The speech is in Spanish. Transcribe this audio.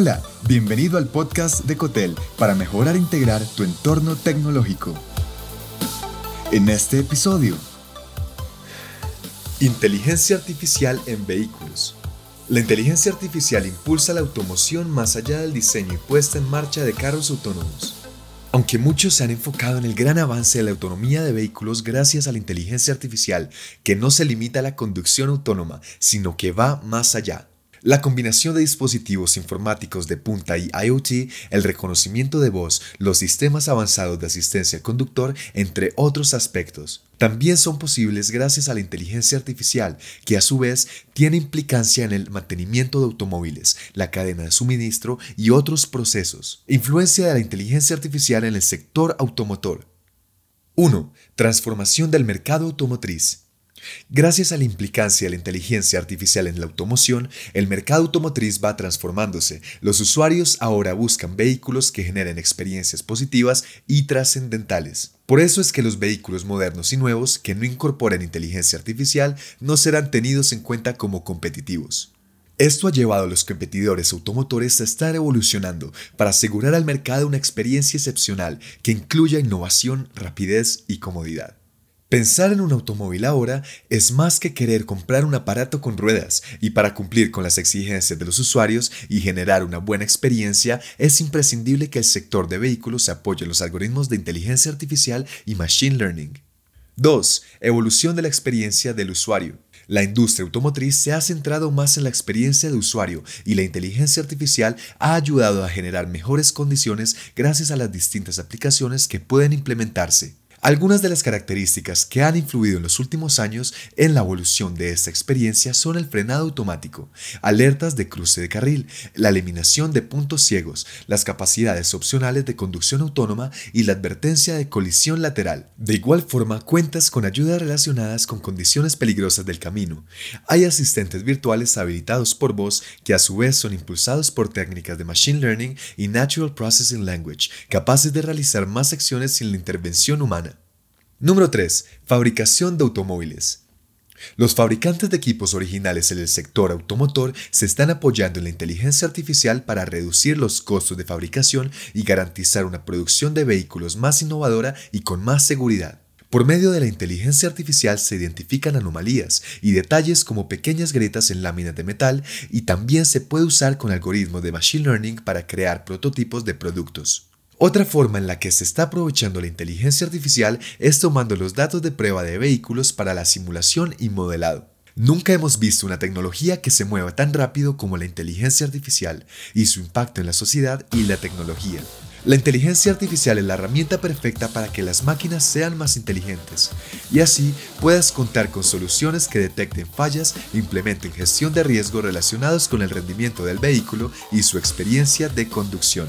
Hola, bienvenido al podcast de Cotel para mejorar e integrar tu entorno tecnológico. En este episodio, Inteligencia artificial en vehículos. La inteligencia artificial impulsa la automoción más allá del diseño y puesta en marcha de carros autónomos. Aunque muchos se han enfocado en el gran avance de la autonomía de vehículos gracias a la inteligencia artificial, que no se limita a la conducción autónoma, sino que va más allá. La combinación de dispositivos informáticos de punta y IoT, el reconocimiento de voz, los sistemas avanzados de asistencia al conductor, entre otros aspectos, también son posibles gracias a la inteligencia artificial, que a su vez tiene implicancia en el mantenimiento de automóviles, la cadena de suministro y otros procesos. Influencia de la inteligencia artificial en el sector automotor. 1. Transformación del mercado automotriz. Gracias a la implicancia de la inteligencia artificial en la automoción, el mercado automotriz va transformándose. Los usuarios ahora buscan vehículos que generen experiencias positivas y trascendentales. Por eso es que los vehículos modernos y nuevos que no incorporen inteligencia artificial no serán tenidos en cuenta como competitivos. Esto ha llevado a los competidores automotores a estar evolucionando para asegurar al mercado una experiencia excepcional que incluya innovación, rapidez y comodidad. Pensar en un automóvil ahora es más que querer comprar un aparato con ruedas y para cumplir con las exigencias de los usuarios y generar una buena experiencia es imprescindible que el sector de vehículos apoye los algoritmos de inteligencia artificial y machine learning. 2. Evolución de la experiencia del usuario. La industria automotriz se ha centrado más en la experiencia de usuario y la inteligencia artificial ha ayudado a generar mejores condiciones gracias a las distintas aplicaciones que pueden implementarse. Algunas de las características que han influido en los últimos años en la evolución de esta experiencia son el frenado automático, alertas de cruce de carril, la eliminación de puntos ciegos, las capacidades opcionales de conducción autónoma y la advertencia de colisión lateral. De igual forma, cuentas con ayudas relacionadas con condiciones peligrosas del camino. Hay asistentes virtuales habilitados por voz que a su vez son impulsados por técnicas de Machine Learning y Natural Processing Language, capaces de realizar más acciones sin la intervención humana. Número 3. Fabricación de automóviles. Los fabricantes de equipos originales en el sector automotor se están apoyando en la inteligencia artificial para reducir los costos de fabricación y garantizar una producción de vehículos más innovadora y con más seguridad. Por medio de la inteligencia artificial se identifican anomalías y detalles como pequeñas grietas en láminas de metal y también se puede usar con algoritmos de Machine Learning para crear prototipos de productos. Otra forma en la que se está aprovechando la inteligencia artificial es tomando los datos de prueba de vehículos para la simulación y modelado. Nunca hemos visto una tecnología que se mueva tan rápido como la inteligencia artificial y su impacto en la sociedad y la tecnología. La inteligencia artificial es la herramienta perfecta para que las máquinas sean más inteligentes y así puedas contar con soluciones que detecten fallas implementen gestión de riesgos relacionados con el rendimiento del vehículo y su experiencia de conducción.